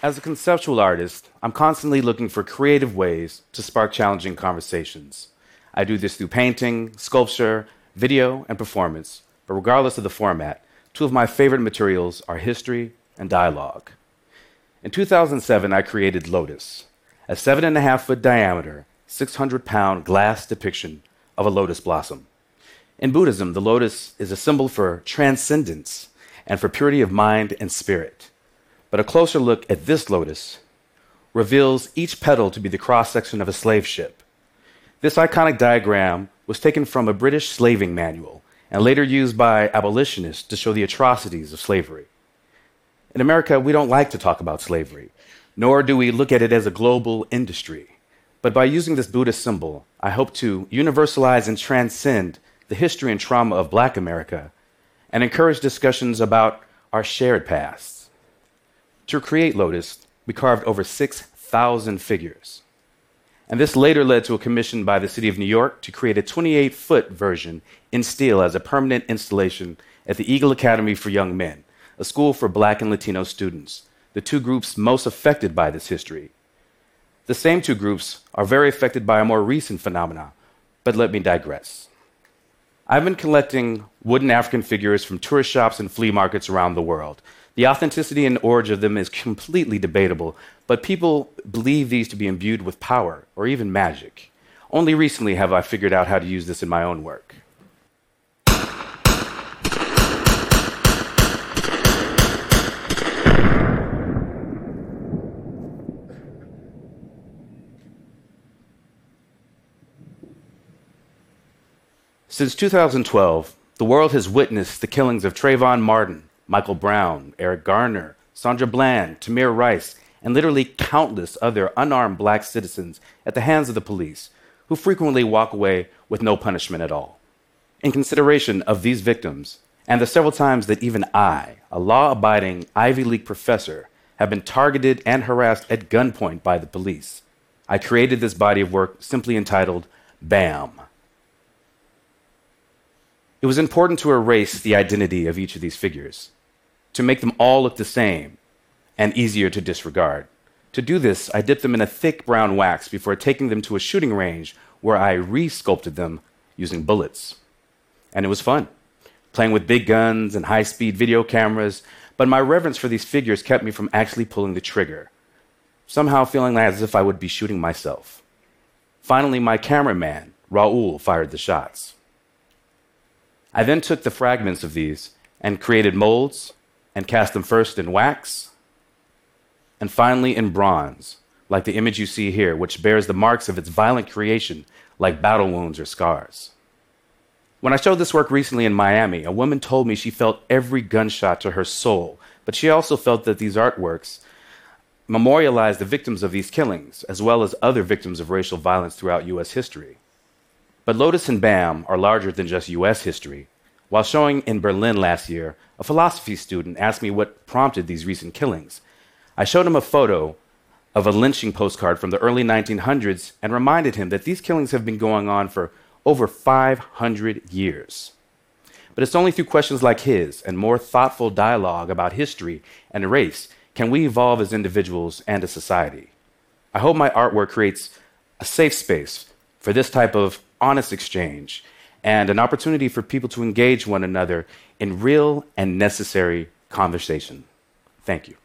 As a conceptual artist, I'm constantly looking for creative ways to spark challenging conversations. I do this through painting, sculpture, video, and performance, but regardless of the format, two of my favorite materials are history and dialogue. In 2007, I created Lotus, a seven and a half foot diameter, 600 pound glass depiction of a lotus blossom. In Buddhism, the lotus is a symbol for transcendence and for purity of mind and spirit. But a closer look at this lotus reveals each petal to be the cross section of a slave ship. This iconic diagram was taken from a British slaving manual and later used by abolitionists to show the atrocities of slavery. In America, we don't like to talk about slavery, nor do we look at it as a global industry. But by using this Buddhist symbol, I hope to universalize and transcend the history and trauma of black America and encourage discussions about our shared past. To create Lotus, we carved over 6,000 figures. And this later led to a commission by the City of New York to create a 28 foot version in steel as a permanent installation at the Eagle Academy for Young Men, a school for black and Latino students, the two groups most affected by this history. The same two groups are very affected by a more recent phenomenon, but let me digress. I've been collecting wooden African figures from tourist shops and flea markets around the world, the authenticity and origin of them is completely debatable, but people believe these to be imbued with power or even magic. Only recently have I figured out how to use this in my own work. Since 2012, the world has witnessed the killings of Trayvon Martin, Michael Brown, Eric Garner, Sandra Bland, Tamir Rice, and literally countless other unarmed black citizens at the hands of the police, who frequently walk away with no punishment at all. In consideration of these victims, and the several times that even I, a law abiding Ivy League professor, have been targeted and harassed at gunpoint by the police, I created this body of work simply entitled BAM. It was important to erase the identity of each of these figures to make them all look the same and easier to disregard. To do this, I dipped them in a thick brown wax before taking them to a shooting range where I re sculpted them using bullets. And it was fun, playing with big guns and high speed video cameras, but my reverence for these figures kept me from actually pulling the trigger, somehow feeling as if I would be shooting myself. Finally, my cameraman, Raul, fired the shots. I then took the fragments of these and created molds and cast them first in wax and finally in bronze, like the image you see here, which bears the marks of its violent creation, like battle wounds or scars. When I showed this work recently in Miami, a woman told me she felt every gunshot to her soul, but she also felt that these artworks memorialize the victims of these killings, as well as other victims of racial violence throughout U.S. history. But Lotus and BAM are larger than just U.S. history. While showing in Berlin last year, a philosophy student asked me what prompted these recent killings. I showed him a photo of a lynching postcard from the early 1900s and reminded him that these killings have been going on for over 500 years. But it's only through questions like his and more thoughtful dialogue about history and race can we evolve as individuals and as society. I hope my artwork creates a safe space for this type of honest exchange and an opportunity for people to engage one another in real and necessary conversation. Thank you.